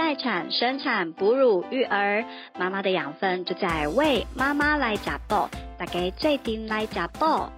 待产、生产、哺乳、育儿，妈妈的养分就在为妈妈来加爆，大家最顶来加爆。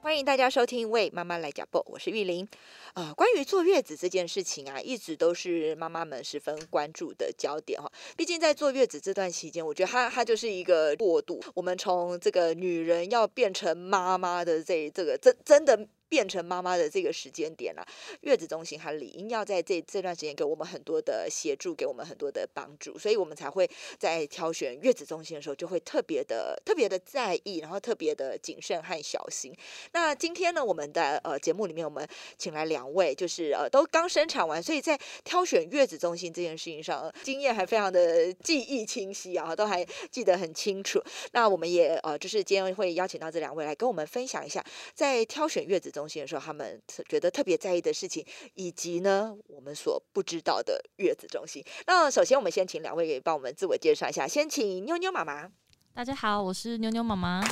欢迎大家收听《为妈妈来加播》，我是玉玲。呃，关于坐月子这件事情啊，一直都是妈妈们十分关注的焦点哈。毕竟在坐月子这段期间，我觉得它它就是一个过渡，我们从这个女人要变成妈妈的这这个真真的。变成妈妈的这个时间点了，月子中心它理应要在这这段时间给我们很多的协助，给我们很多的帮助，所以我们才会在挑选月子中心的时候就会特别的特别的在意，然后特别的谨慎和小心。那今天呢，我们的呃节目里面，我们请来两位，就是呃都刚生产完，所以在挑选月子中心这件事情上，经验还非常的记忆清晰啊，都还记得很清楚。那我们也呃就是今天会邀请到这两位来跟我们分享一下，在挑选月子。中心的时候，他们觉得特别在意的事情，以及呢，我们所不知道的月子中心。那首先，我们先请两位给帮我们自我介绍一下。先请妞妞妈妈。大家好，我是妞妞妈妈。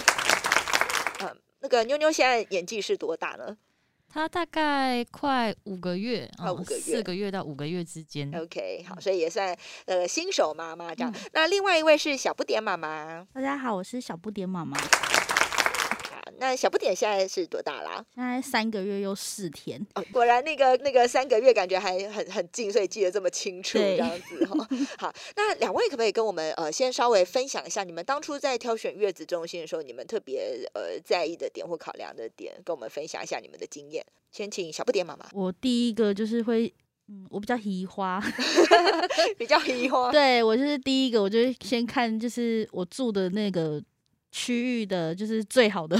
嗯，那个妞妞现在年纪是多大呢？她大概快五个月，快五个月，四个月到五个月之间。OK，好，所以也算呃新手妈妈这样。那另外一位是小不点妈妈。大家好，我是小不点妈妈。那小不点现在是多大啦？现在三个月又四天。哦，果然那个那个三个月感觉还很很近，所以记得这么清楚这样子哈。好，那两位可不可以跟我们呃先稍微分享一下，你们当初在挑选月子中心的时候，你们特别呃在意的点或考量的点，跟我们分享一下你们的经验。先请小不点妈妈。我第一个就是会，嗯，我比较移花，比较移花。对我就是第一个，我就先看就是我住的那个。区域的就是最好的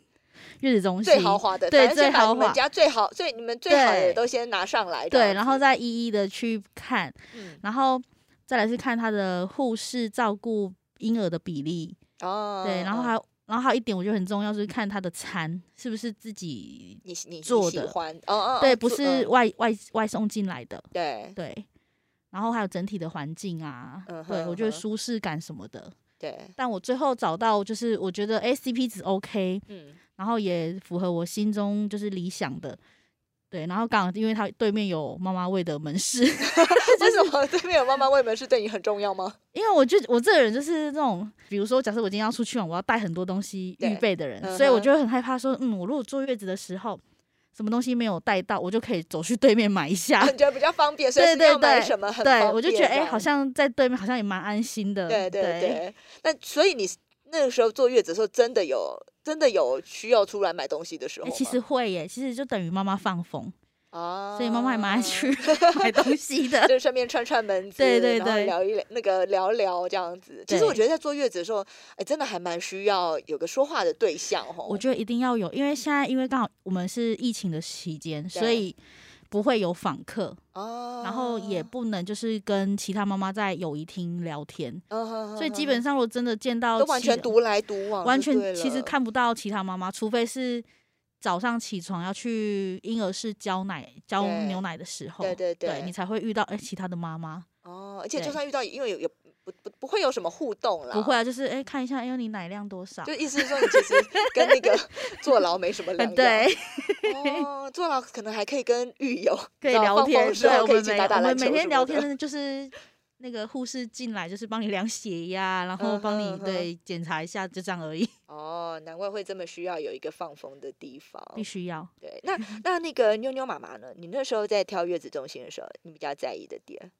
月子中心，最豪华的，对，最豪华。你们家最好，所以你们最好的都先拿上来，对，然后再一一的去看，然后再来是看他的护士照顾婴儿的比例。哦，对，然后还有，然后还有一点我觉得很重要，是看他的餐是不是自己你你做的，哦哦，对，不是外外外送进来的，对。对，然后还有整体的环境啊，对我觉得舒适感什么的。对，但我最后找到就是我觉得 A C P 值 OK，嗯，然后也符合我心中就是理想的，对，然后刚好因为他对面有妈妈味的门市，为什么对面有妈妈味门市对你很重要吗？因为我就我这个人就是那种，比如说假设我今天要出去玩，我要带很多东西预备的人，所以我就会很害怕说，嗯，我如果坐月子的时候。什么东西没有带到，我就可以走去对面买一下，觉得比较方便。对对对，什么很对我就觉得哎，好像在对面，好像也蛮安心的。对对对。那所以你那个时候坐月子的时候，真的有真的有需要出来买东西的时候？其实会耶，其实就等于妈妈放风。哦，所以妈妈还蛮爱去 买东西的，就顺便串串门子，对对对，聊一聊那个聊聊这样子。其实我觉得在坐月子的时候，哎，真的还蛮需要有个说话的对象哦。我觉得一定要有，因为现在因为刚好我们是疫情的期间，所以不会有访客哦，然后也不能就是跟其他妈妈在友谊厅聊天，所以基本上如果真的见到，都完全独来独往，完全其实看不到其他妈妈，除非是。早上起床要去婴儿室交奶、交牛奶的时候，对对对，你才会遇到哎其他的妈妈哦。而且就算遇到，因为有有不不不会有什么互动啦，不会啊，就是哎看一下，哎你奶量多少？就意思是说你其实跟那个 坐牢没什么两样。对，哦，坐牢可能还可以跟狱友可以聊天，对，可以打打篮球我们每天聊天就是。那个护士进来就是帮你量血压，然后帮你对检查一下，就这样而已。哦，难怪会这么需要有一个放风的地方。必须要。对，那 那那个妞妞妈妈呢？你那时候在挑月子中心的时候，你比较在意的点？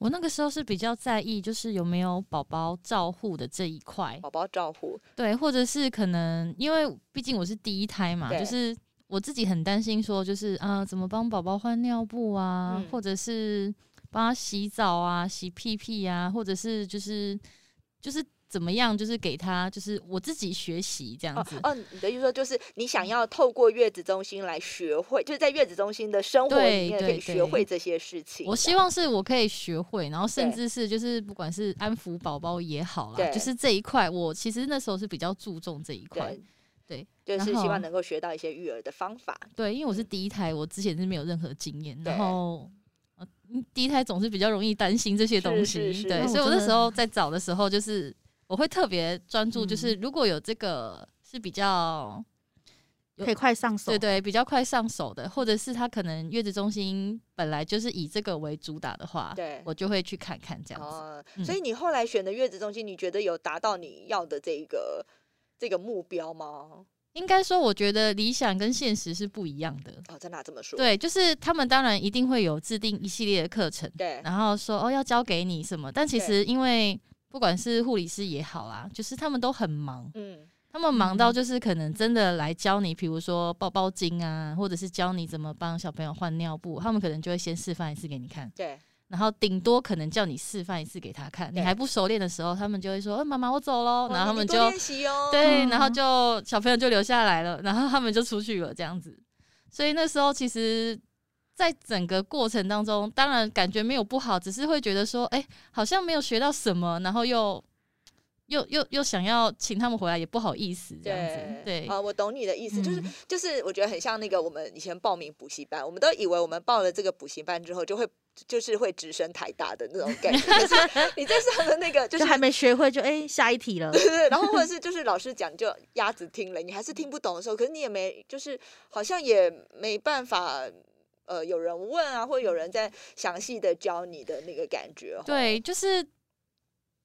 我那个时候是比较在意，就是有没有宝宝照护的这一块。宝宝照护。对，或者是可能因为毕竟我是第一胎嘛，就是我自己很担心说，就是啊，怎么帮宝宝换尿布啊，或者是。帮他洗澡啊，洗屁屁啊，或者是就是就是怎么样，就是给他就是我自己学习这样子。哦，你的意思说就是你想要透过月子中心来学会，就是在月子中心的生活里面可以学会这些事情。我希望是我可以学会，然后甚至是就是不管是安抚宝宝也好啦，就是这一块，我其实那时候是比较注重这一块。对，就是希望能够学到一些育儿的方法。对，因为我是第一胎，我之前是没有任何经验，然后。第一胎总是比较容易担心这些东西，对，所以我那时候在找的时候，就是我会特别专注，就是如果有这个是比较可以快上手，对对，比较快上手的，或者是他可能月子中心本来就是以这个为主打的话，对，我就会去看看这样子。所以你后来选的月子中心，你觉得有达到你要的这个这个目标吗？应该说，我觉得理想跟现实是不一样的。哦，在哪这么说？对，就是他们当然一定会有制定一系列的课程，对，然后说哦要教给你什么，但其实因为不管是护理师也好啦，就是他们都很忙，嗯，他们忙到就是可能真的来教你，比如说包包巾啊，或者是教你怎么帮小朋友换尿布，他们可能就会先示范一次给你看，对。然后顶多可能叫你示范一次给他看，你还不熟练的时候，他们就会说：“呃，妈妈，我走喽。”然后他们就哦对，然后就小朋友就留下来了，然后他们就出去了，这样子。所以那时候其实，在整个过程当中，当然感觉没有不好，只是会觉得说：“哎，好像没有学到什么。”然后又又又又想要请他们回来，也不好意思这样子。对啊，我懂你的意思，就是就是我觉得很像那个我们以前报名补习班，我们都以为我们报了这个补习班之后就会。就是会直升台大的那种感觉，你在上的那个 就是还没学会就哎下一题了，对对，然后或者是 就是老师讲就鸭子听了，你还是听不懂的时候，可是你也没就是好像也没办法呃有人问啊，或有人在详细的教你的那个感觉。对，就是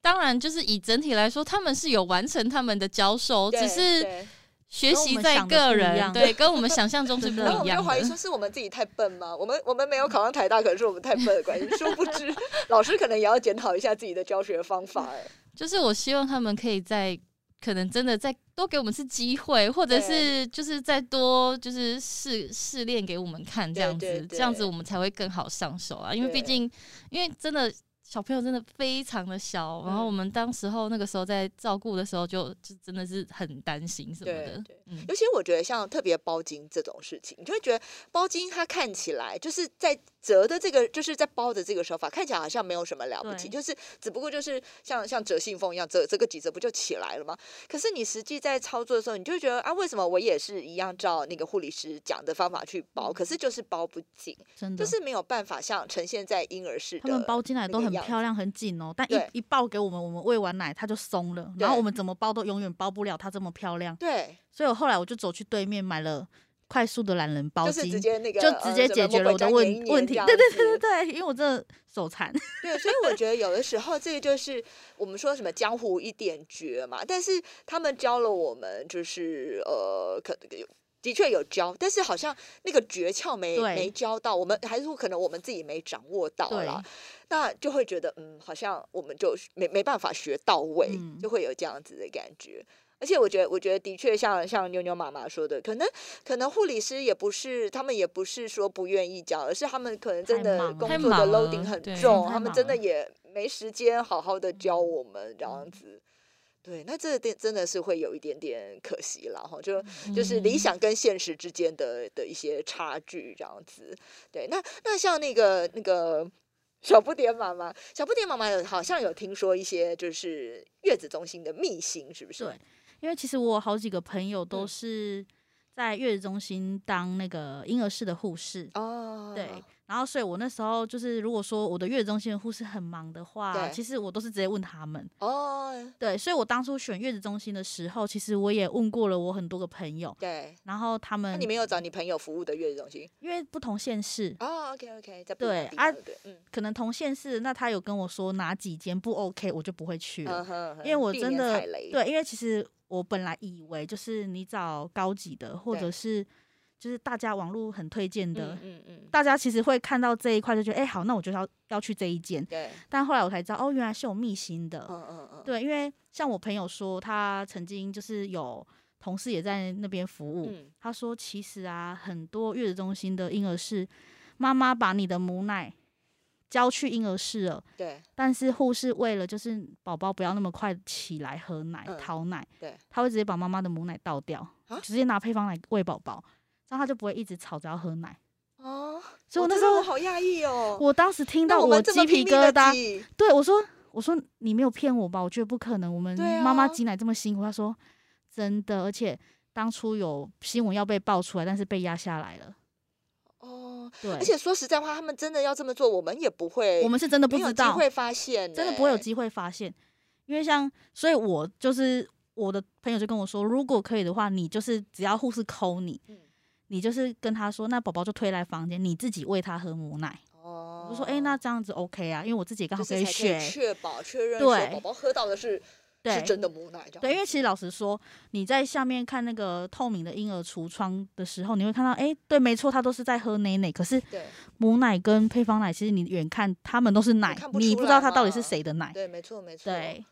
当然就是以整体来说，他们是有完成他们的教授，只是。学习在个人，对，跟我们想象中是 不一样的。我就怀疑说，是我们自己太笨吗？我们我们没有考上台大，可能是我们太笨的关系。殊不知，老师可能也要检讨一下自己的教学方法。哎，就是我希望他们可以在可能真的再多给我们次机会，或者是就是再多就是试试练给我们看，这样子，这样子我们才会更好上手啊。因为毕竟，因为真的。小朋友真的非常的小，然后我们当时候那个时候在照顾的时候，就就真的是很担心什么的。对，尤其我觉得像特别包巾这种事情，你就会觉得包巾它看起来就是在。折的这个就是在包的这个手法，看起来好像没有什么了不起，就是只不过就是像像折信封一样，折折个几折不就起来了吗？可是你实际在操作的时候，你就会觉得啊，为什么我也是一样照那个护理师讲的方法去包，可是就是包不紧，真的就是没有办法像呈现在婴儿室。他们包进来都很漂亮很紧哦，但一一抱给我们，我们喂完奶它就松了，然后我们怎么包都永远包不了它这么漂亮。对，所以我后来我就走去对面买了。快速的懒人包巾，就直接那个，就直接解决了我的问问题。对对对对对，因为我真的手残。对，所以我觉得有的时候这个就是我们说什么江湖一点绝嘛。但是他们教了我们，就是呃，可有的确有教，但是好像那个诀窍没没教到，我们还是说可能我们自己没掌握到啦，那就会觉得嗯，好像我们就没没办法学到位，就会有这样子的感觉。而且我觉得，我觉得的确像像妞妞妈妈说的，可能可能护理师也不是他们也不是说不愿意教，而是他们可能真的工作的 loading 很重，他们真的也没时间好好的教我们这样子。对，那这点真的是会有一点点可惜了哈，就就是理想跟现实之间的的一些差距这样子。对，那那像那个那个小不点妈妈，小不点妈妈有好像有听说一些就是月子中心的秘辛，是不是？对。因为其实我好几个朋友都是在月子中心当那个婴儿室的护士。哦，对，然后所以我那时候就是如果说我的月子中心的护士很忙的话，其实我都是直接问他们哦，对，所以我当初选月子中心的时候，其实我也问过了我很多个朋友，对，然后他们，那你没有找你朋友服务的月子中心？因为不同县市哦，OK OK，在对啊，嗯，可能同县市，那他有跟我说哪几间不 OK，我就不会去了，因为我真的对，因为其实。我本来以为就是你找高级的，或者是就是大家网络很推荐的，嗯嗯，大家其实会看到这一块就觉得，哎，好，那我就要要去这一间。对。但后来我才知道，哦，原来是有秘辛的。嗯嗯嗯。对，因为像我朋友说，他曾经就是有同事也在那边服务，他说其实啊，很多月子中心的婴儿是，妈妈把你的母奶。交去婴儿室了，对。但是护士为了就是宝宝不要那么快起来喝奶、讨奶，对，他会直接把妈妈的母奶倒掉，直接拿配方奶喂宝宝，这样他就不会一直吵着要喝奶。哦，所以我那时候好压抑哦。我当时听到我鸡皮疙瘩，对我说：“我说你没有骗我吧？我觉得不可能，我们妈妈挤奶这么辛苦。”他说：“真的，而且当初有新闻要被爆出来，但是被压下来了。”对，而且说实在话，他们真的要这么做，我们也不会，我们是真的不知道，机会发现，真的不会有机会发现，因为像，所以我就是我的朋友就跟我说，如果可以的话，你就是只要护士抠你，你就是跟他说，那宝宝就推来房间，你自己喂他喝母奶。哦，我说，哎，那这样子 OK 啊，因为我自己刚好可以选，确保确认对宝宝喝到的是。是真的母奶，对，因为其实老实说，你在下面看那个透明的婴儿橱窗的时候，你会看到，哎，对，没错，他都是在喝奶奶。可是，母奶跟配方奶，其实你远看，他们都是奶，你不知道他到底是谁的奶。对，没错，没错。对。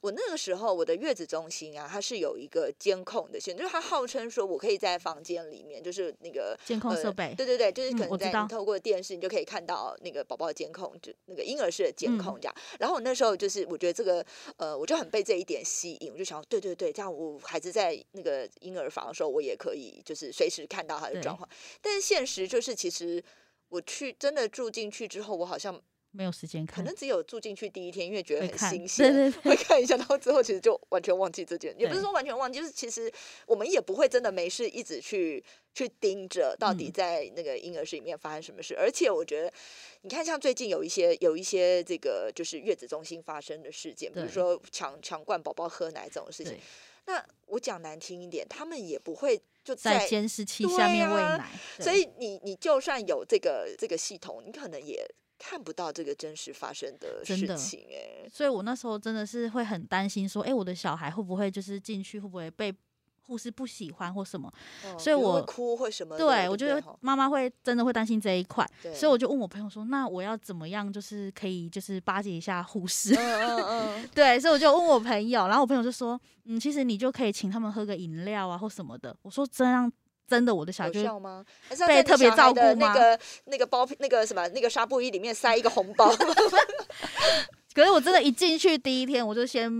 我那个时候，我的月子中心啊，它是有一个监控的，就是它号称说我可以在房间里面，就是那个监控设备，对对对，就是可能在透过电视，你就可以看到那个宝宝的监控，就那个婴儿室的监控这样。然后我那时候就是，我觉得这个呃，我就很被这一点吸引，我就想，对对对，这样我孩子在那个婴儿房的时候，我也可以就是随时看到他的状况。但是现实就是，其实我去真的住进去之后，我好像。没有时间看，可能只有住进去第一天，因为觉得很新鲜，会看一下，然后之后其实就完全忘记这件，也不是说完全忘记，就是其实我们也不会真的没事一直去去盯着到底在那个婴儿室里面发生什么事。而且我觉得，你看像最近有一些有一些这个就是月子中心发生的事件，比如说强强灌宝宝喝奶这种事情，那我讲难听一点，他们也不会就在监视器下面喂奶，所以你你就算有这个这个系统，你可能也。看不到这个真实发生的事情，哎，所以我那时候真的是会很担心，说，哎，我的小孩会不会就是进去，会不会被护士不喜欢或什么？所以我哭或什么？对，我觉得妈妈会真的会担心这一块，所以我就问我朋友说，那我要怎么样，就是可以就是巴结一下护士？嗯嗯 对，所以我就问我朋友，然后我朋友就说，嗯，其实你就可以请他们喝个饮料啊或什么的。我说这样。真的，我的小孩就吗？被特别照顾吗？那个那个包那个什么那个纱布衣里面塞一个红包。可是我真的，一进去第一天，我就先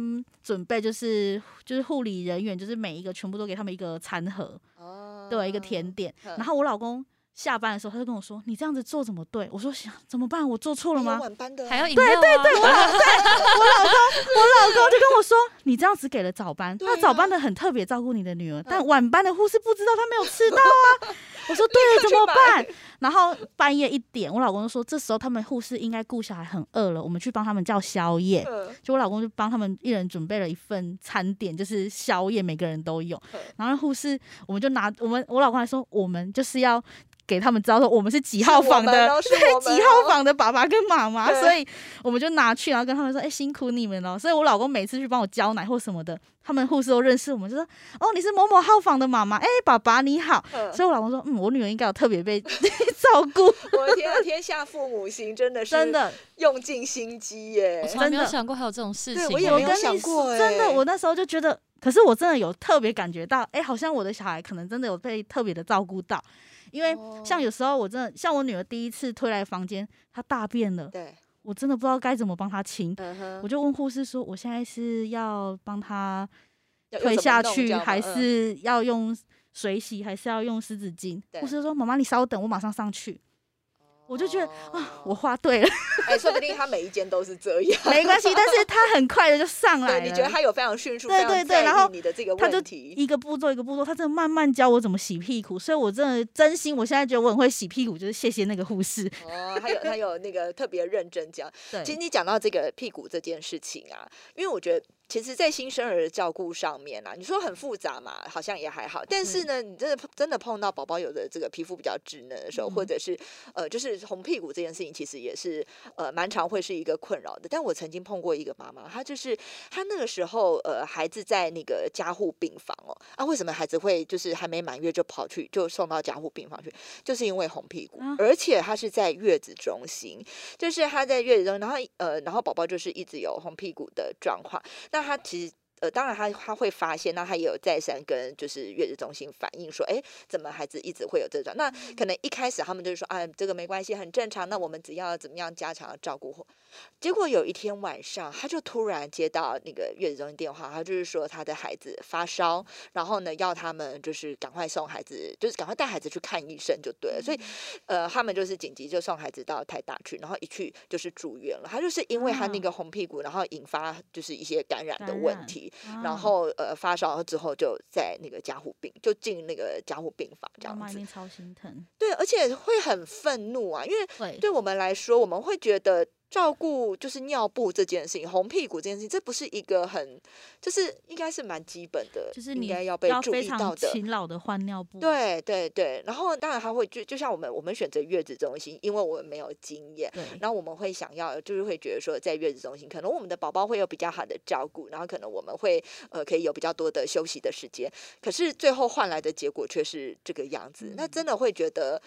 准备，就是就是护理人员，就是每一个全部都给他们一个餐盒，哦，对，一个甜点。然后我老公。下班的时候，他就跟我说：“你这样子做怎么对？”我说：“想怎么办？我做错了吗？”还要饮料对对对，我老公，我老公，我老公就跟我说：“你这样子给了早班，那早班的很特别照顾你的女儿，但晚班的护士不知道他没有吃到啊。”我说：“对，怎么办？” 然后半夜一点，我老公就说：“这时候他们护士应该顾小孩很饿了，我们去帮他们叫宵夜。”就我老公就帮他们一人准备了一份餐点，就是宵夜，每个人都有。然后护士，我们就拿我们，我老公还说：“我们就是要。”给他们知道说我们是几号房的，对几号房的爸爸跟妈妈，所以我们就拿去，然后跟他们说：“哎，辛苦你们了。”所以，我老公每次去帮我交奶或什么的，他们护士都认识我们，就说：“哦，你是某某号房的妈妈，哎，爸爸你好。”所以，我老公说：“嗯，我女儿应该有特别被 照顾。”我的天，天下父母心真的是真的用尽心机耶！我从来没有想过还有这种事情，我也没有想过。真的，我那时候就觉得，可是我真的有特别感觉到，哎，好像我的小孩可能真的有被特别的照顾到。因为像有时候我真的像我女儿第一次推来房间，她大便了，对我真的不知道该怎么帮他清，我就问护士说，我现在是要帮他推下去，还是要用水洗，还是要用湿纸巾？护士说，妈妈你稍等，我马上上去。我就觉得啊，我画对了。哎，说不定他每一间都是这样，没关系。但是他很快的就上来了。你觉得他有非常迅速？对对对。然后你的这个问题，一个步骤一个步骤，他真的慢慢教我怎么洗屁股。所以我真的真心，我现在觉得我很会洗屁股，就是谢谢那个护士。哦，还有他有那个特别认真讲。对，其实你讲到这个屁股这件事情啊，因为我觉得。其实，在新生儿的照顾上面啊，你说很复杂嘛，好像也还好。但是呢，你真的真的碰到宝宝有的这个皮肤比较稚嫩的时候，或者是呃，就是红屁股这件事情，其实也是呃蛮常会是一个困扰的。但我曾经碰过一个妈妈，她就是她那个时候呃孩子在那个加护病房哦，啊，为什么孩子会就是还没满月就跑去就送到加护病房去？就是因为红屁股，而且她是在月子中心，就是她在月子中，然后呃，然后宝宝就是一直有红屁股的状况。那他其实呃，当然他他会发现，那他也有再三跟就是月子中心反映说，哎，怎么孩子一直会有这种？那可能一开始他们就是说，啊，这个没关系，很正常。那我们只要怎么样加强照顾？结果有一天晚上，他就突然接到那个月子中心电话，他就是说他的孩子发烧，然后呢要他们就是赶快送孩子，就是赶快带孩子去看医生就对了。所以，呃，他们就是紧急就送孩子到台大去，然后一去就是住院了。他就是因为他那个红屁股，然后引发就是一些感染的问题，然后呃发烧之后就在那个加护病就进那个加护病房这样子。超心疼。对，而且会很愤怒啊，因为对我们来说，我们会觉得。照顾就是尿布这件事情，红屁股这件事情，这不是一个很，就是应该是蛮基本的，就是你应该要被注意到的，勤劳的换尿布。对对对，然后当然他会就就像我们我们选择月子中心，因为我们没有经验，然后我们会想要就是会觉得说在月子中心，可能我们的宝宝会有比较好的照顾，然后可能我们会呃可以有比较多的休息的时间，可是最后换来的结果却是这个样子，那真的会觉得。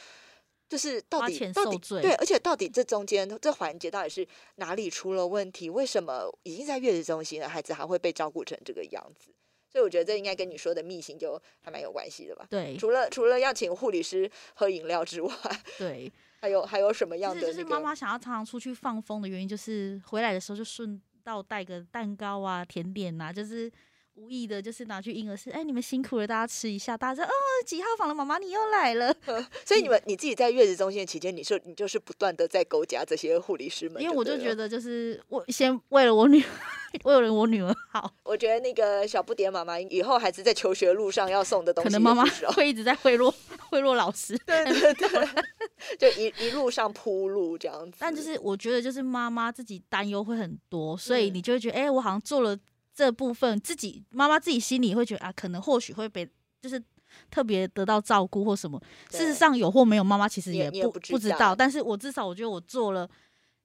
就是到底到底对，而且到底这中间这环节到底是哪里出了问题？为什么已经在月子中心的孩子还会被照顾成这个样子？所以我觉得这应该跟你说的秘辛就还蛮有关系的吧？对，除了除了要请护理师喝饮料之外，对，还有还有什么样的？就是妈妈想要常常出去放风的原因，就是回来的时候就顺道带个蛋糕啊、甜点啊，就是。无意的，就是拿去婴儿室，哎，你们辛苦了，大家吃一下。大家说，哦，几号房的妈妈你又来了。所以你们你自己在月子中心的期间，你说你就是不断的在勾夹这些护理师们。因为我就觉得，就是我先为了我女，为了我女儿好。我觉得那个小不点妈妈以后孩子在求学路上要送的东西，可能妈妈会一直在贿赂 贿赂老师。对对对，就一一路上铺路这样子。但就是我觉得，就是妈妈自己担忧会很多，所以你就会觉得，哎，我好像做了。这部分自己妈妈自己心里会觉得啊，可能或许会被就是特别得到照顾或什么。事实上有或没有，妈妈其实也不不知道。但是我至少我觉得我做了。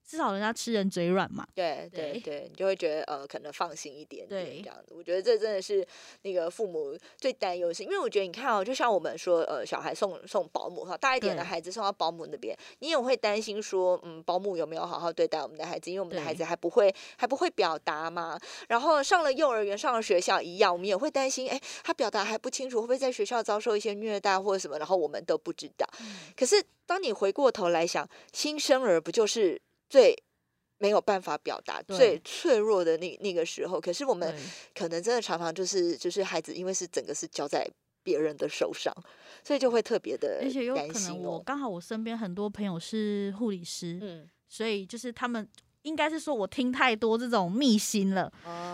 至少人家吃人嘴软嘛，对对对，你就会觉得呃，可能放心一点点这样子。我觉得这真的是那个父母最担忧的，因为我觉得你看哦，就像我们说呃，小孩送送保姆哈，大一点的孩子送到保姆那边，你也会担心说，嗯，保姆有没有好好对待我们的孩子？因为我们的孩子还不会还不会表达嘛。然后上了幼儿园，上了学校一样，我们也会担心，哎，他表达还不清楚，会不会在学校遭受一些虐待或者什么？然后我们都不知道。可是当你回过头来想，新生儿不就是？最没有办法表达、最脆弱的那那个时候，可是我们可能真的常常就是就是孩子，因为是整个是交在别人的手上，所以就会特别的，而且有可能我刚好我身边很多朋友是护理师，嗯，所以就是他们应该是说我听太多这种秘辛了，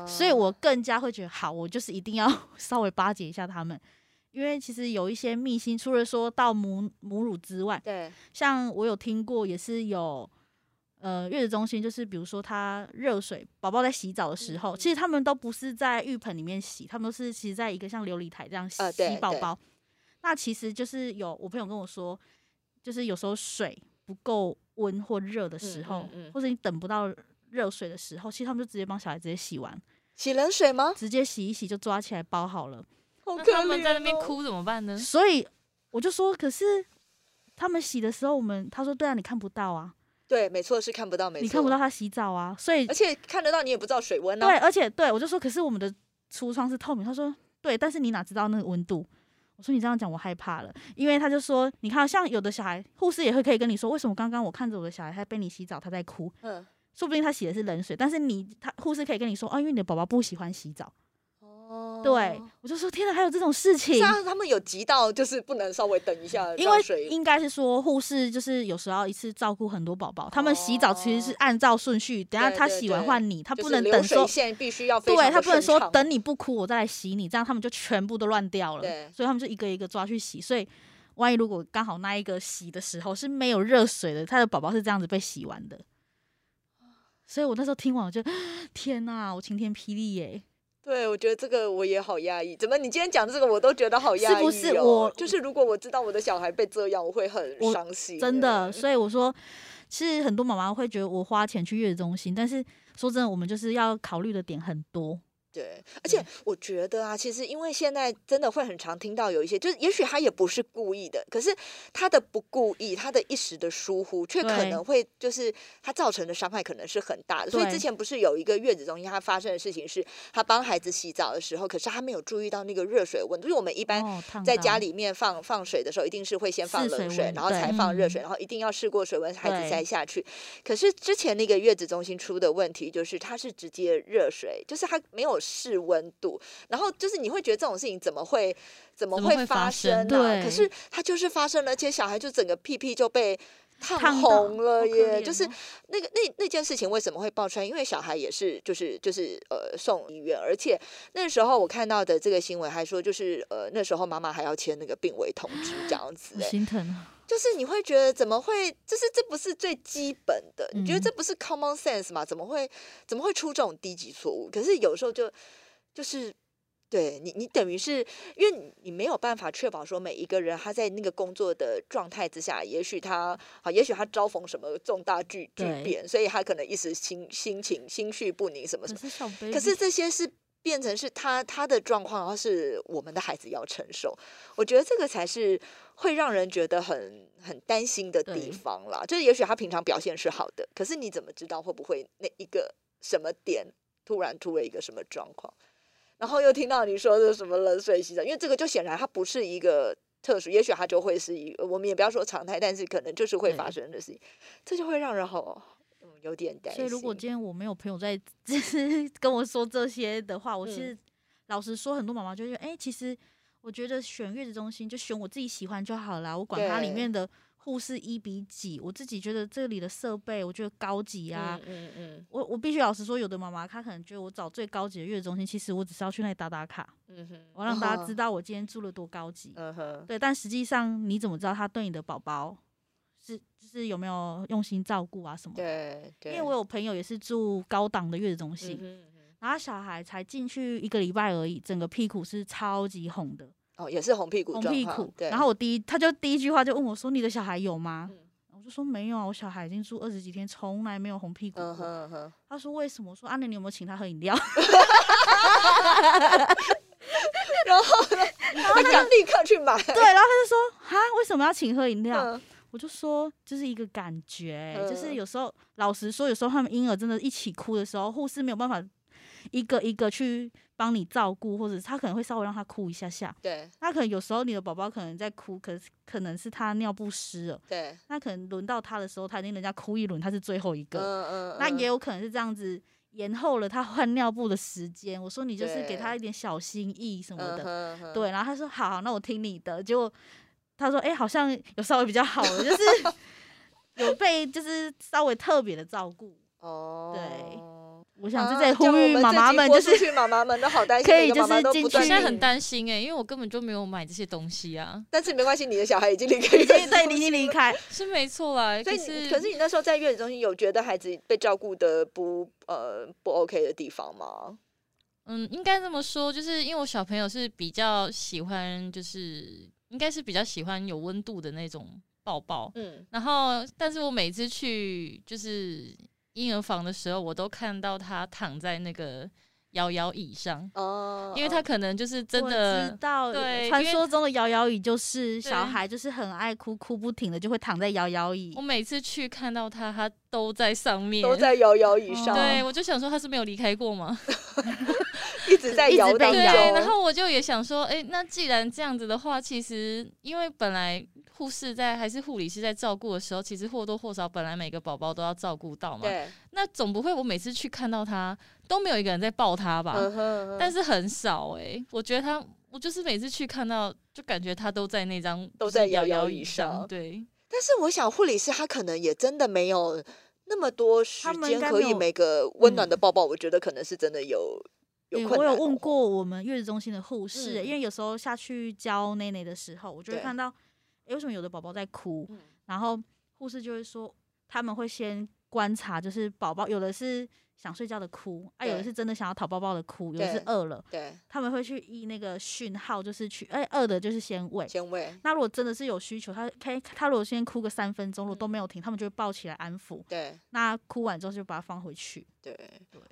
所以我更加会觉得好，我就是一定要 稍微巴结一下他们，因为其实有一些秘辛，除了说到母母乳之外，对，像我有听过也是有。呃，月子中心就是，比如说他热水，宝宝在洗澡的时候，其实他们都不是在浴盆里面洗，他们都是其实在一个像琉璃台这样洗宝宝。那其实就是有我朋友跟我说，就是有时候水不够温或热的时候，或者你等不到热水的时候，其实他们就直接帮小孩直接洗完，洗冷水吗？直接洗一洗就抓起来包好了。那他们在那边哭怎么办呢？所以我就说，可是他们洗的时候，我们他说对啊，你看不到啊。对，没错，是看不到，没错，你看不到他洗澡啊，所以而且看得到，你也不知道水温啊。对，而且对我就说，可是我们的橱窗是透明。他说，对，但是你哪知道那个温度？我说你这样讲，我害怕了，因为他就说，你看，像有的小孩，护士也会可以跟你说，为什么刚刚我看着我的小孩，他被你洗澡，他在哭，嗯，说不定他洗的是冷水，但是你他护士可以跟你说，哦，因为你的宝宝不喜欢洗澡。对，我就说天哪，还有这种事情？像他们有急到，就是不能稍微等一下，因为应该是说护士就是有时候一次照顾很多宝宝，他们洗澡其实是按照顺序，等下他洗完换你，他不能等说必须要对他不能说等你不哭我再来洗你，这样他们就全部都乱掉了。所以他们就一个一个抓去洗。所以万一如果刚好那一个洗的时候是没有热水的，他的宝宝是这样子被洗完的。所以我那时候听完我就 天哪，我晴天霹雳耶！对，我觉得这个我也好压抑。怎么你今天讲这个，我都觉得好压抑哦。是不是我就是如果我知道我的小孩被这样，我会很伤心。真的，所以我说，其实很多妈妈会觉得我花钱去月子中心，但是说真的，我们就是要考虑的点很多。对，而且我觉得啊，其实因为现在真的会很常听到有一些，就是也许他也不是故意的，可是他的不故意，他的一时的疏忽，却可能会就是他造成的伤害可能是很大的。所以之前不是有一个月子中心，他发生的事情是，他帮孩子洗澡的时候，可是他没有注意到那个热水温度。因为我们一般在家里面放放水的时候，一定是会先放冷水，然后才放热水，然后一定要试过水温，孩子再下去。可是之前那个月子中心出的问题就是，他是直接热水，就是他没有。试温度，然后就是你会觉得这种事情怎么会怎么会发生呢？可是？它就是发生了，而且小孩就整个屁屁就被烫红了耶！就是那个那那件事情为什么会爆出来？因为小孩也是就是就是呃送医院，而且那时候我看到的这个新闻还说，就是呃那时候妈妈还要签那个病危通知这样子，心疼。就是你会觉得怎么会？就是这不是最基本的？你觉得这不是 common sense 吗？怎么会怎么会出这种低级错误？可是有时候就就是。对你，你等于是因为你没有办法确保说每一个人他在那个工作的状态之下，也许他啊，也许他遭逢什么重大巨巨变，所以他可能一时心心情心绪不宁什么什么。可是这些是变成是他他的状况，然后是我们的孩子要承受。我觉得这个才是会让人觉得很很担心的地方啦。就是也许他平常表现是好的，可是你怎么知道会不会那一个什么点突然出了一个什么状况？然后又听到你说的什么冷水洗澡，因为这个就显然它不是一个特殊，也许它就会是一，我们也不要说常态，但是可能就是会发生的事情，这就会让人好有点担心。所以如果今天我没有朋友在 跟我说这些的话，我其实老实说，很多妈妈就觉得，哎，其实我觉得选月子中心就选我自己喜欢就好了，我管它里面的。护士一比几，我自己觉得这里的设备，我觉得高级啊。嗯嗯。我我必须老实说，有的妈妈她可能觉得我找最高级的月子中心，其实我只是要去那里打打卡。嗯哼。我让大家知道我今天住了多高级。嗯哼。对，但实际上你怎么知道他对你的宝宝是就是有没有用心照顾啊什么？对对。因为我有朋友也是住高档的月子中心，然后小孩才进去一个礼拜而已，整个屁股是超级红的。哦，也是红屁股，红屁股。然后我第一，他就第一句话就问我说：“你的小孩有吗？”我就说：“没有啊，我小孩已经住二十几天，从来没有红屁股。”他说：“为什么？”我说：“阿 nen 你有没有请他喝饮料？”然后呢 他就立刻去买。对，然后他就说：“哈，为什么要请喝饮料？”我就说：“就是一个感觉，就是有时候，老实说，有时候他们婴儿真的一起哭的时候，护士没有办法。”一个一个去帮你照顾，或者他可能会稍微让他哭一下下。对。那可能有时候你的宝宝可能在哭，可是可能是他尿不湿了。对。那可能轮到他的时候，他已经人家哭一轮，他是最后一个。嗯嗯。那也有可能是这样子延后了他换尿布的时间。我说你就是给他一点小心意什么的。对。然后他说好，那我听你的。结果他说哎，好像有稍微比较好了，就是 有被就是稍微特别的照顾。哦。对。我想在呼吁妈妈们，就是妈妈们都好担心，可以就是进去。现在很担心哎，因为我根本就没有买这些东西啊。但是没关系，你的小孩已经离开，已经对，已经离开，是没错啦。所以，可是你那时候在月子中心有觉得孩子被照顾的不呃不 OK 的地方吗？嗯，应该这么说，就是因为我小朋友是比较喜欢，就是应该是比较喜欢有温度的那种抱抱。嗯，然后，但是我每次去就是。婴儿房的时候，我都看到他躺在那个摇摇椅上哦，因为他可能就是真的知道，对，传说中的摇摇椅就是小孩就是很爱哭，哭不停的就会躺在摇摇椅。我每次去看到他，他都在上面，都在摇摇椅上。对，我就想说他是没有离开过吗？一直在摇被摇。然后我就也想说，哎，那既然这样子的话，其实因为本来。护士在还是护理师在照顾的时候，其实或多或少本来每个宝宝都要照顾到嘛。对。那总不会我每次去看到他都没有一个人在抱他吧？但是很少哎，我觉得他，我就是每次去看到，就感觉他都在那张都在摇摇椅上。对。但是我想护理师他可能也真的没有那么多时间可以每个温暖的抱抱，我觉得可能是真的有有我有问过我们月子中心的护士，因为有时候下去教内内的时候，我就会看到。为什么有的宝宝在哭？然后护士就会说，他们会先观察，就是宝宝有的是想睡觉的哭，啊，有的是真的想要讨抱抱的哭，有的是饿了。对，他们会去依那个讯号，就是去，哎，饿的就是先喂，先喂。那如果真的是有需求，他可以，他如果先哭个三分钟，如果都没有停，他们就会抱起来安抚。对，那哭完之后就把它放回去。对，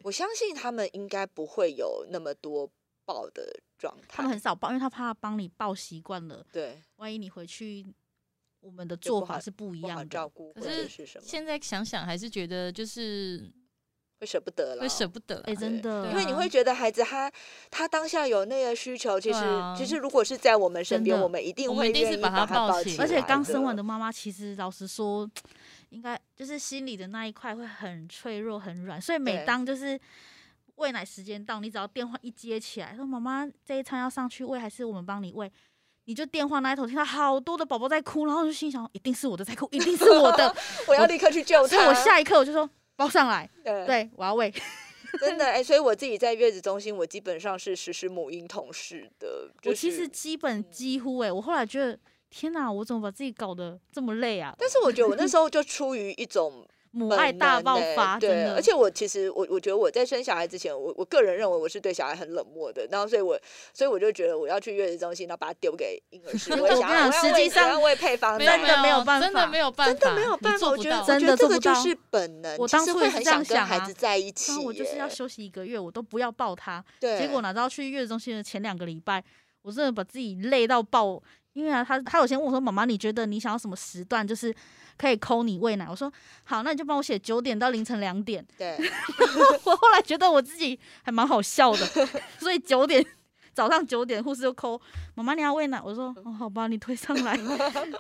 我相信他们应该不会有那么多。抱的状态，他们很少抱，因为他怕帮你抱习惯了。对，万一你回去，我们的做法是不一样的。照顾，可是现在想想，还是觉得就是会舍不得了，会舍不得。哎，真的，因为你会觉得孩子他他当下有那个需求，其实其实如果是在我们身边，我们一定会一定是把他抱起。而且刚生完的妈妈，其实老实说，应该就是心里的那一块会很脆弱、很软，所以每当就是。喂奶时间到，你只要电话一接起来，说妈妈这一餐要上去喂，还是我们帮你喂？你就电话那一头听到好多的宝宝在哭，然后就心想，一定是我的在哭，一定是我的，我要立刻去救他。所以我下一刻我就说抱上来，对，我要喂。真的哎，所以我自己在月子中心，我基本上是实施母婴同事的。我其实基本几乎哎，我后来觉得，天哪，我怎么把自己搞得这么累啊？但是我觉得我那时候就出于一种。母爱大爆发，对，而且我其实我我觉得我在生小孩之前，我我个人认为我是对小孩很冷漠的，然后所以我所以我就觉得我要去月子中心，然后把它丢给婴儿室。我想，实际上喂配方，真的没有办法，真的没有办法，真的没有办法。我觉得真的这个就是本能。我当初会很想跟孩子在一起，我就是要休息一个月，我都不要抱他。对，结果哪知道去月子中心的前两个礼拜，我真的把自己累到爆。因为啊，他他有先问我说：“妈妈，你觉得你想要什么时段？就是可以抠你喂奶。”我说：“好，那你就帮我写九点到凌晨两点。”对，我后来觉得我自己还蛮好笑的，所以九点早上九点，护士就抠妈妈你要喂奶。我说：“哦，好吧，你推上来。”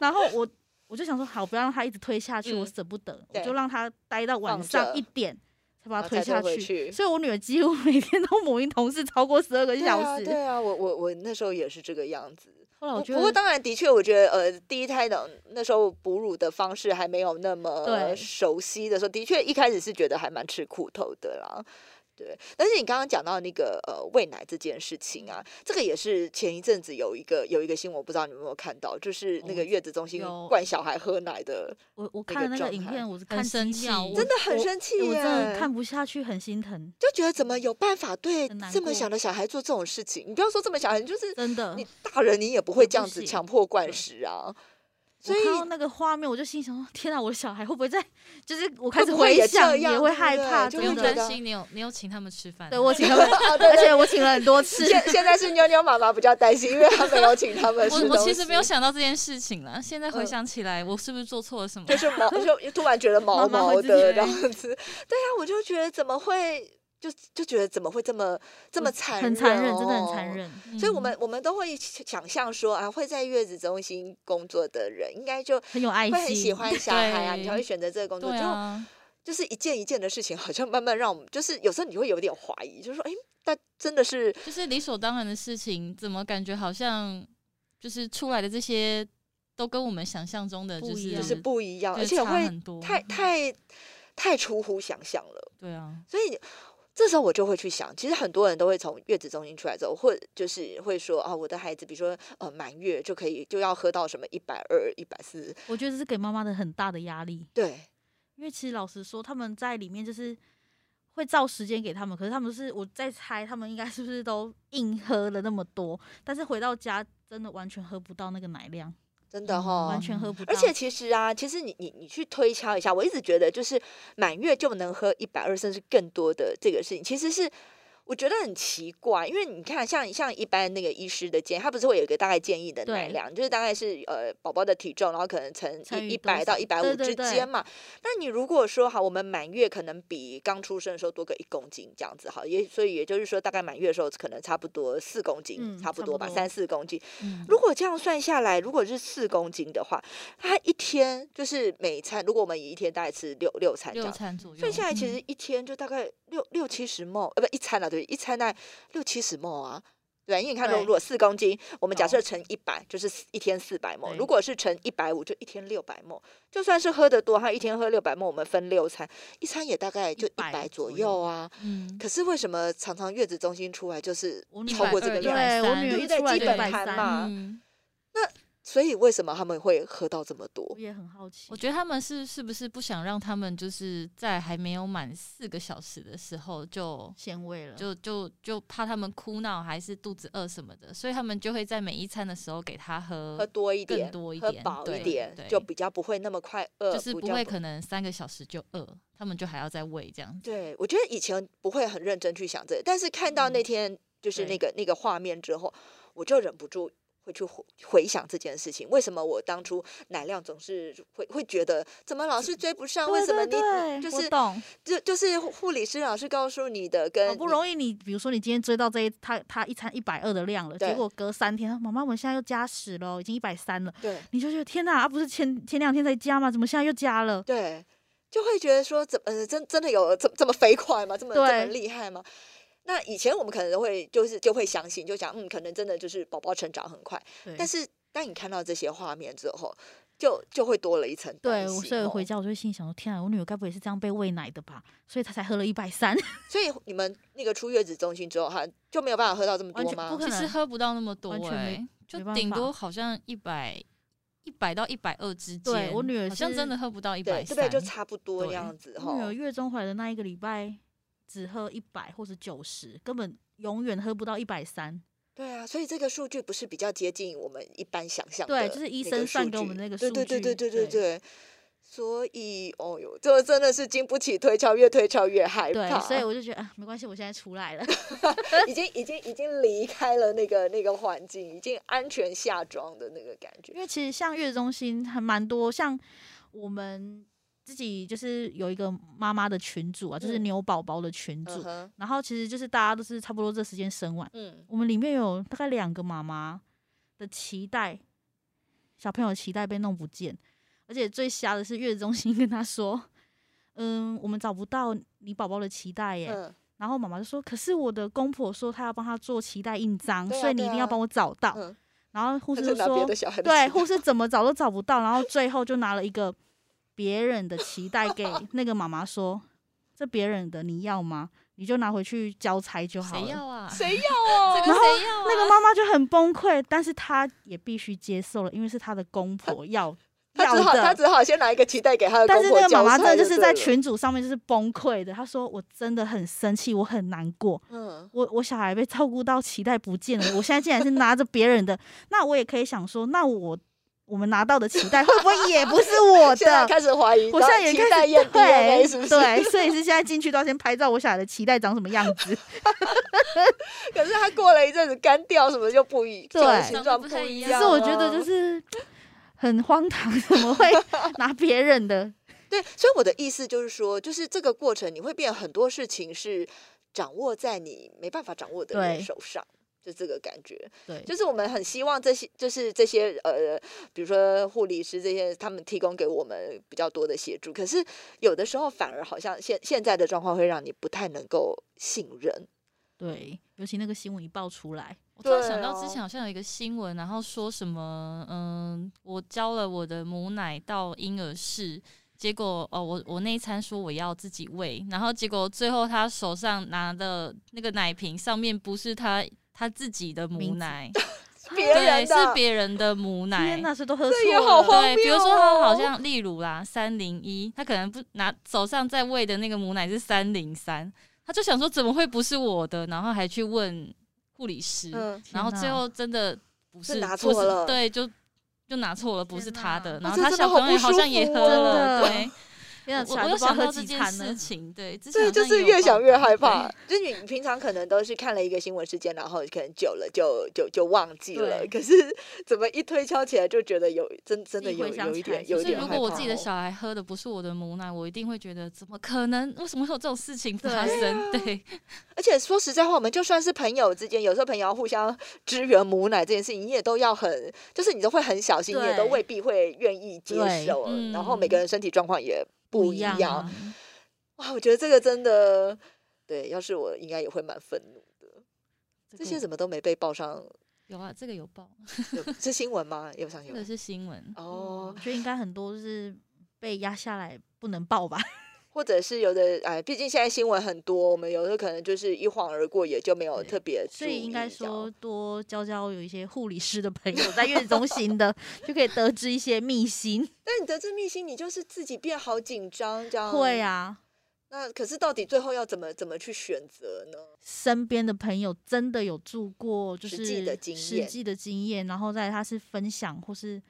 然后我我就想说：“好，不要让他一直推下去，我舍不得，我就让他待到晚上一点才把他推下去。”所以，我女儿几乎每天都母婴同事超过十二个小时。对啊，我我我那时候也是这个样子。不过当然，的确，我觉得呃，第一胎的那时候哺乳的方式还没有那么熟悉的时候，的确一开始是觉得还蛮吃苦头的啦。对，但是你刚刚讲到那个呃喂奶这件事情啊，这个也是前一阵子有一个有一个新闻，我不知道你有没有看到，就是那个月子中心灌小孩喝奶的。我我看那个影片，我是看生气，真的很生气，我真的看不下去，很心疼，就觉得怎么有办法对这么小的小孩做这种事情？你不要说这么小孩，就是真的，你大人你也不会这样子强迫灌食啊。所以看到那个画面，我就心想：天啊，我的小孩会不会在？就是我开始回想，也会害怕，不用担心。你有你有请他们吃饭？对我请 他们，而且我请了很多次。现现在是妞妞妈妈比较担心，因为她没有请他们。我我其实没有想到这件事情了。现在回想起来，我是不是做错了什么？就是毛，就突然觉得毛毛的这样子。对呀，我就觉得怎么会？就就觉得怎么会这么这么残忍？很残忍，真的很残忍。所以，我们我们都会想象说啊，会在月子中心工作的人，应该就很有爱心，会很喜欢小孩啊，你才会选择这个工作。就就是一件一件的事情，好像慢慢让我们，就是有时候你会有点怀疑，就是说，哎，但真的是，就是理所当然的事情，怎么感觉好像就是出来的这些都跟我们想象中的就是就是不一样，而且会太太太出乎想象了。对啊，所以。这时候我就会去想，其实很多人都会从月子中心出来之后，或就是会说啊，我的孩子，比如说呃满月就可以就要喝到什么一百二、一百四。我觉得这是给妈妈的很大的压力。对，因为其实老实说，他们在里面就是会照时间给他们，可是他们是我在猜，他们应该是不是都硬喝了那么多，但是回到家真的完全喝不到那个奶量。真的哈，完全喝不到。而且其实啊，其实你你你去推敲一下，我一直觉得就是满月就能喝一百二甚至更多的这个事情，其实是。我觉得很奇怪，因为你看，像像一般那个医师的建议，他不是会有一个大概建议的奶量，就是大概是呃宝宝的体重，然后可能乘一百到一百五之间嘛。那你如果说好，我们满月可能比刚出生的时候多个一公斤这样子，哈，也所以也就是说，大概满月的时候可能差不多四公斤，差不多吧，三四公斤。如果这样算下来，如果是四公斤的话，他一天就是每餐，如果我们一天大概吃六六餐，六餐左右，算下来其实一天就大概六六七十沫，呃，不一餐了，对。一餐那六七十沫啊，对，因为你看，如果四公斤，我们假设乘一百，就是一天四百沫；如果是乘一百五，就一天六百沫。就算是喝的多，他一天喝六百沫，我们分六餐，一餐也大概就一百左右啊。嗯。可是为什么常常月子中心出来就是超过这个量？对，我女儿在基本盘嘛。那。所以为什么他们会喝到这么多？我也很好奇。我觉得他们是是不是不想让他们就是在还没有满四个小时的时候就先喂了，就就就怕他们哭闹还是肚子饿什么的，所以他们就会在每一餐的时候给他喝喝多一点，更多一点，喝饱一点，就比较不会那么快饿，就是不会可能三个小时就饿，他们就还要再喂这样。对，我觉得以前不会很认真去想这，但是看到那天就是那个那个画面之后，我就忍不住。会去回回想这件事情，为什么我当初奶量总是会会觉得怎么老是追不上？为什么你就是就就是护理师老师告诉你的，跟好不容易你比如说你今天追到这一他他一餐一百二的量了，结果隔三天，妈妈我们现在又加十了，已经一百三了，对，你就觉得天哪，啊不是前前两天才加吗？怎么现在又加了？对，就会觉得说怎么真真的有这这么飞快吗？这么这么厉害吗？那以前我们可能都会就是就会相信，就讲嗯，可能真的就是宝宝成长很快。但是当你看到这些画面之后，就就会多了一层对，所以回家我就心想说：天啊，我女儿该不会是这样被喂奶的吧？所以她才喝了一百三。所以你们那个出月子中心之后，哈，就没有办法喝到这么多吗？其实喝不到那么多，哎，就顶多好像一百一百到一百二之间。对我女儿好像真的喝不到一百，对不对？就差不多样子。女儿月中怀的那一个礼拜，只喝一百或者九十，根本永远喝不到一百三。对啊，所以这个数据不是比较接近我们一般想象的，对，就是医生算给我们那个数据，对对对对对对对。所以，哦哟，这真的是经不起推敲，越推敲越害怕。对，所以我就觉得啊，没关系，我现在出来了，已经已经已经离开了那个那个环境，已经安全下装的那个感觉。因为其实像月子中心还蛮多，像我们。自己就是有一个妈妈的群组啊，就是牛宝宝的群组，然后其实就是大家都是差不多这时间生完，嗯，我们里面有大概两个妈妈的脐带，小朋友脐带被弄不见，而且最瞎的是月子中心跟他说，嗯，我们找不到你宝宝的脐带耶，然后妈妈就说，可是我的公婆说他要帮他做脐带印章，所以你一定要帮我找到，然后护士就说，对，护士怎么找都找不到，然后最后就拿了一个。别人的脐带给那个妈妈说：“这别人的你要吗？你就拿回去交差就好了。”谁要啊？谁要啊？然后那个妈妈就很崩溃，但是她也必须接受了，因为是她的公婆要 要的。她只好先拿一个脐带给她的但是那个妈妈真的就是在群组上面就是崩溃的。她说：“我真的很生气，我很难过。嗯，我我小孩被照顾到脐带不见了，我现在竟然是拿着别人的。那我也可以想说，那我。”我们拿到的脐带会不会也不是我的？开始怀疑，我现在也开始不是？对，所以是现在进去都要先拍照，我小孩的脐带长什么样子？可是他过了一阵子干掉，什么就不一，对，形状不一样。是我觉得就是很荒唐，怎么会 拿别人的？对，所以我的意思就是说，就是这个过程你会变很多事情是掌握在你没办法掌握的人手上。就这个感觉，对，就是我们很希望这些，就是这些呃，比如说护理师这些，他们提供给我们比较多的协助。可是有的时候反而好像现现在的状况会让你不太能够信任。对，尤其那个新闻一爆出来，我突然想到之前好像有一个新闻，然后说什么，嗯，我教了我的母奶到婴儿室，结果哦，我我那一餐说我要自己喂，然后结果最后他手上拿的那个奶瓶上面不是他。他自己的母奶，对，是别人的母奶，那是都喝错了。对，比如说他好像，例如啦，三零一，他可能不拿手上在喂的那个母奶是三零三，他就想说怎么会不是我的，然后还去问护理师，然后最后真的不是拿错了，对，就就拿错了，不是他的，然后他小朋友好像也喝了，对。我我有想到这件事情，对，这就是越想越害怕。就是你平常可能都是看了一个新闻事件，然后可能久了就就就忘记了。可是怎么一推敲起来，就觉得有真真的有有一点有一点如果我自己的小孩喝的不是我的母奶，我一定会觉得怎么可能？为什么会有这种事情发生？对。而且说实在话，我们就算是朋友之间，有时候朋友要互相支援母奶这件事情，你也都要很，就是你都会很小心，你也都未必会愿意接受。然后每个人身体状况也。不一样哇！我觉得这个真的，对，要是我应该也会蛮愤怒的。这些怎么都没被报上？有啊，这个有报，是新闻吗？有上新闻？这是新闻哦。我觉得应该很多是被压下来不能报吧。或者是有的哎，毕竟现在新闻很多，我们有时候可能就是一晃而过，也就没有特别。所以应该说多交交有一些护理师的朋友在月子中心的，就可以得知一些秘辛。但你得知秘辛，你就是自己变好紧张，这样会啊。那可是到底最后要怎么怎么去选择呢？身边的朋友真的有住过，就是实际的经验，实际的经验，然后在他是分享或是。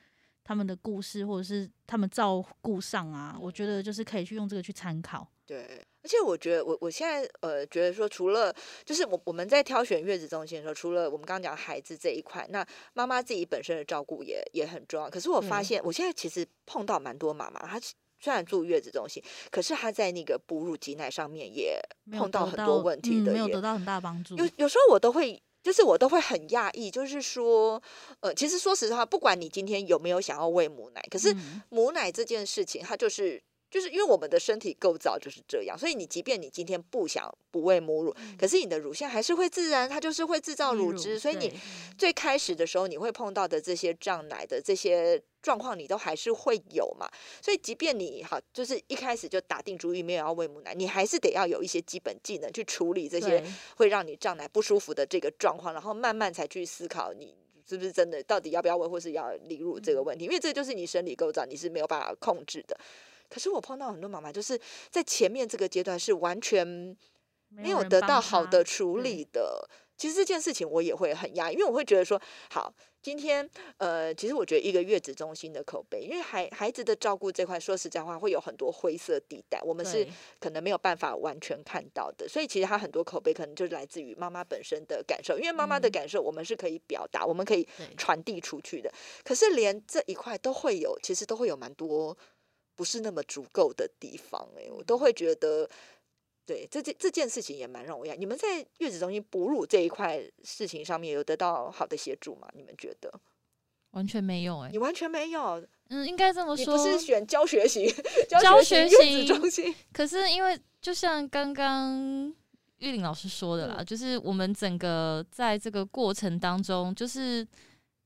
他们的故事，或者是他们照顾上啊，我觉得就是可以去用这个去参考。对，而且我觉得我我现在呃觉得说，除了就是我我们在挑选月子中心的时候，除了我们刚刚讲孩子这一块，那妈妈自己本身的照顾也也很重要。可是我发现，我现在其实碰到蛮多妈妈，她虽然住月子中心，可是她在那个哺乳挤奶上面也碰到很多问题的，没有得到很大帮助。有有时候我都会。就是我都会很讶异，就是说，呃，其实说实话，不管你今天有没有想要喂母奶，可是母奶这件事情，它就是就是因为我们的身体构造就是这样，所以你即便你今天不想不喂母乳，可是你的乳腺还是会自然，它就是会制造乳汁，所以你最开始的时候你会碰到的这些胀奶的这些状况，你都还是会有嘛。所以即便你好，就是一开始就打定主意没有要喂母奶，你还是得要有一些基本技能去处理这些会让你胀奶不舒服的这个状况，然后慢慢才去思考你是不是真的到底要不要喂或是要离乳这个问题，因为这就是你生理构造，你是没有办法控制的。可是我碰到很多妈妈，就是在前面这个阶段是完全没有得到好的处理的。其实这件事情我也会很压抑，因为我会觉得说，好，今天呃，其实我觉得一个月子中心的口碑，因为孩孩子的照顾这块，说实在话，会有很多灰色地带，我们是可能没有办法完全看到的。所以其实他很多口碑可能就是来自于妈妈本身的感受，因为妈妈的感受我们是可以表达，我们可以传递出去的。可是连这一块都会有，其实都会有蛮多。不是那么足够的地方，哎，我都会觉得，对这件这件事情也蛮让我讶。你们在月子中心哺乳这一块事情上面有得到好的协助吗？你们觉得？完全没有，哎，你完全没有。嗯，应该这么说。不是选教学型教学型中心，可是因为就像刚刚玉玲老师说的啦，就是我们整个在这个过程当中，就是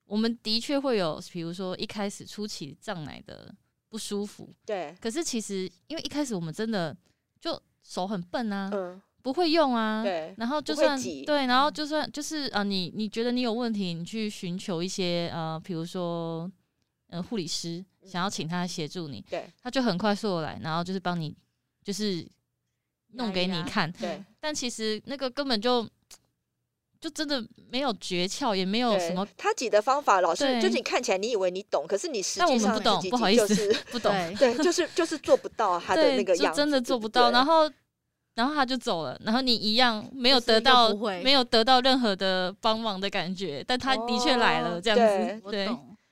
我们的确会有，比如说一开始初期胀奶的。不舒服，对。可是其实，因为一开始我们真的就手很笨啊，不会用啊，对。然后就算对，然后就算就是啊，你你觉得你有问题，你去寻求一些呃，比如说呃护理师，想要请他协助你，对，他就很快速的来，然后就是帮你就是弄给你看，对。但其实那个根本就。就真的没有诀窍，也没有什么他挤的方法。老师就是你看起来你以为你懂，可是你实际上不懂，不好意思，不懂。对，就是就是做不到他的那个样，真的做不到。然后然后他就走了，然后你一样没有得到，没有得到任何的帮忙的感觉。但他的确来了，这样子。对，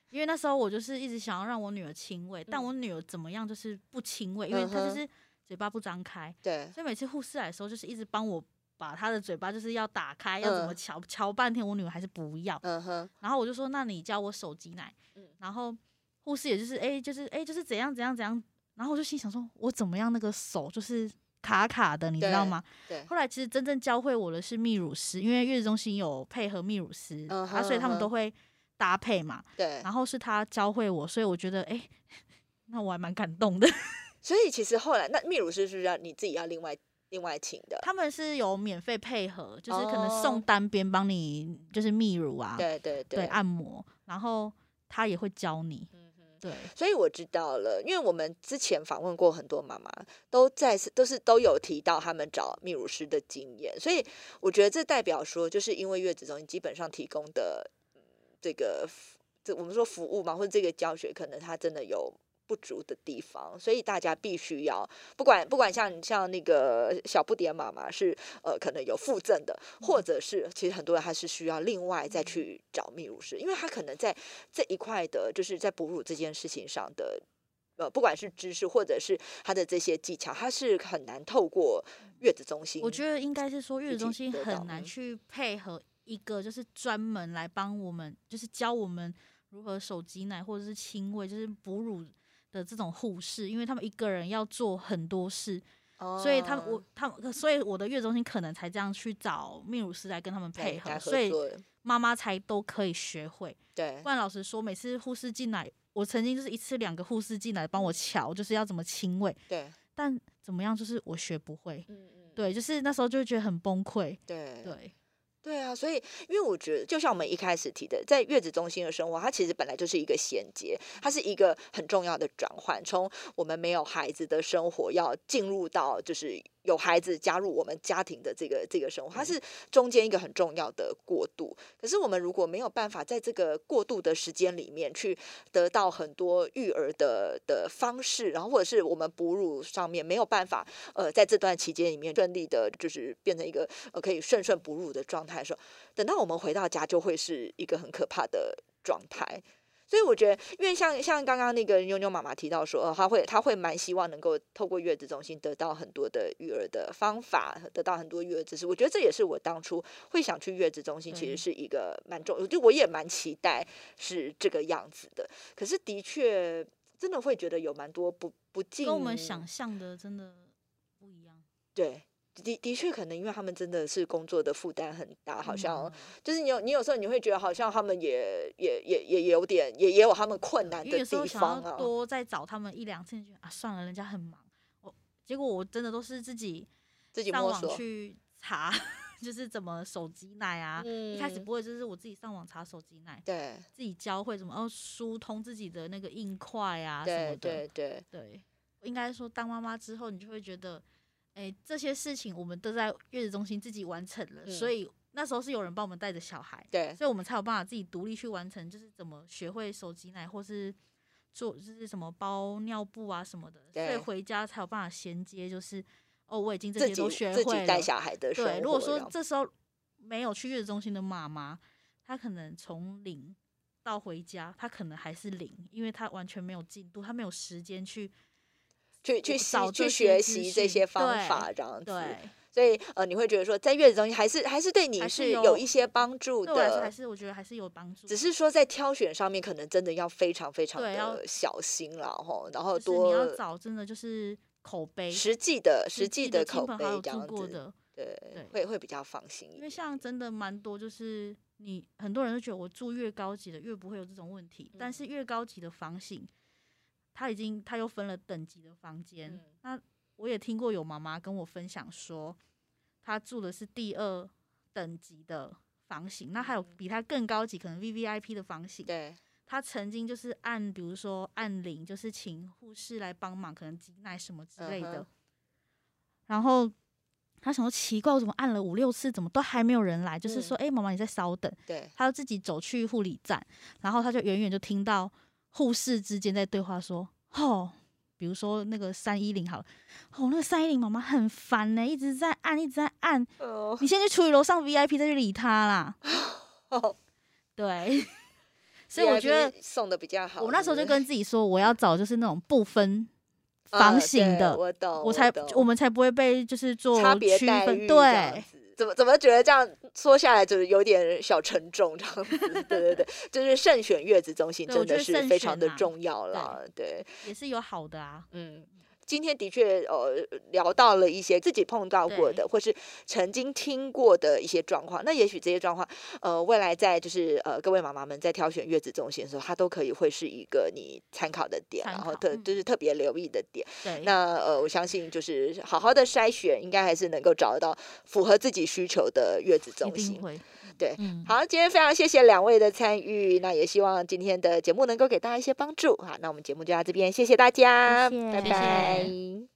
因为那时候我就是一直想要让我女儿亲喂，但我女儿怎么样就是不亲喂，因为她就是嘴巴不张开。对，所以每次护士来的时候，就是一直帮我。把他的嘴巴就是要打开，要怎么瞧瞧半天，我女儿还是不要。嗯哼。然后我就说，那你教我手挤奶。嗯。然后护士也就是，哎，就是哎，就是怎样怎样怎样。然后我就心想说，我怎么样那个手就是卡卡的，你知道吗？对。后来其实真正教会我的是泌乳师，因为月子中心有配合泌乳师，啊，所以他们都会搭配嘛。对。然后是他教会我，所以我觉得，哎，那我还蛮感动的。所以其实后来，那泌乳师是不是要你自己要另外？另外请的，他们是有免费配合，就是可能送单边帮你，就是泌乳啊，对对对，按摩，然后他也会教你，嗯对，所以我知道了，因为我们之前访问过很多妈妈，都在都是都有提到他们找泌乳师的经验，所以我觉得这代表说，就是因为月子中心基本上提供的这个这我们说服务嘛，或者这个教学，可能他真的有。不足的地方，所以大家必须要不管不管像像那个小不点妈妈是呃可能有附赠的，或者是其实很多人他是需要另外再去找泌乳师，因为他可能在这一块的就是在哺乳这件事情上的呃不管是知识或者是他的这些技巧，他是很难透过月子中心。我觉得应该是说月子中心很难去配合一个就是专门来帮我们就是教我们如何手挤奶或者是亲喂，就是哺乳。的这种护士，因为他们一个人要做很多事，所以他们我他们，所以我的月中心可能才这样去找泌乳师来跟他们配合，所以妈妈才都可以学会。对，不然老实说，每次护士进来，我曾经就是一次两个护士进来帮我瞧，就是要怎么亲喂。对，但怎么样，就是我学不会。嗯嗯，对，就是那时候就觉得很崩溃。对对。对啊，所以因为我觉得，就像我们一开始提的，在月子中心的生活，它其实本来就是一个衔接，它是一个很重要的转换，从我们没有孩子的生活，要进入到就是。有孩子加入我们家庭的这个这个生活，它是中间一个很重要的过渡。可是我们如果没有办法在这个过渡的时间里面去得到很多育儿的的方式，然后或者是我们哺乳上面没有办法，呃，在这段期间里面顺利的，就是变成一个呃可以顺顺哺乳的状态的时候，等到我们回到家就会是一个很可怕的状态。所以我觉得，因为像像刚刚那个妞妞妈妈提到说，她会她会蛮希望能够透过月子中心得到很多的育儿的方法，得到很多育儿知识。我觉得这也是我当初会想去月子中心，其实是一个蛮重，就我也蛮期待是这个样子的。可是的确。真的会觉得有蛮多不不尽跟我们想象的真的不一样。对。的的确，可能因为他们真的是工作的负担很大，好像就是你有你有时候你会觉得好像他们也也也也有点也也有他们困难的地方啊。多再找他们一两次，就啊算了，人家很忙。我结果我真的都是自己自己上网去查，就是怎么手机奶啊。一开始不会，就是我自己上网查手机奶，对，自己教会怎么哦疏通自己的那个硬块啊什么的。对对对，应该说当妈妈之后，你就会觉得。哎，这些事情我们都在月子中心自己完成了，所以那时候是有人帮我们带着小孩，对，所以我们才有办法自己独立去完成，就是怎么学会手挤奶，或是做就是什么包尿布啊什么的，所以回家才有办法衔接，就是哦，我已经这些都学会了。带小孩的对，如果说这时候没有去月子中心的妈妈，她可能从零到回家，她可能还是零，因为她完全没有进度，她没有时间去。去去少去学习这些方法，这样子，对，所以呃，你会觉得说，在月子中心还是还是对你是有一些帮助的，还是我觉得还是有帮助，只是说在挑选上面，可能真的要非常非常的小心了哈，然后多你要找真的就是口碑实际的实际的口碑这样子，对，会会比较放心，因为像真的蛮多，就是你很多人都觉得我住越高级的越不会有这种问题，但是越高级的房型。他已经，他又分了等级的房间。那我也听过有妈妈跟我分享说，她住的是第二等级的房型。那还有比他更高级，可能 V V I P 的房型。对，他曾经就是按，比如说按铃，就是请护士来帮忙，可能挤奶什么之类的。然后他想说奇怪，我怎么按了五六次，怎么都还没有人来？就是说，哎，妈妈你在稍等。对，他就自己走去护理站，然后他就远远就听到。护士之间在对话说：“哦，比如说那个三一零好了，哦，那个三一零妈妈很烦呢，一直在按，一直在按。你先去处理楼上 VIP，再去理他啦。哦对，所以我觉得送的比较好。我那时候就跟自己说，我要找就是那种不分房型的，我懂，我才我们才不会被就是做区分。对。”怎么怎么觉得这样说下来就是有点小沉重这样子？对对对，就是慎选月子中心真的是非常的重要了。对，也是有好的啊。嗯。今天的确，呃，聊到了一些自己碰到过的，或是曾经听过的一些状况。那也许这些状况，呃，未来在就是呃，各位妈妈们在挑选月子中心的时候，它都可以会是一个你参考的点，然后特就是特别留意的点。对。那呃，我相信就是好好的筛选，应该还是能够找得到符合自己需求的月子中心。对，好，今天非常谢谢两位的参与，那也希望今天的节目能够给大家一些帮助。好，那我们节目就到这边，谢谢大家，拜拜。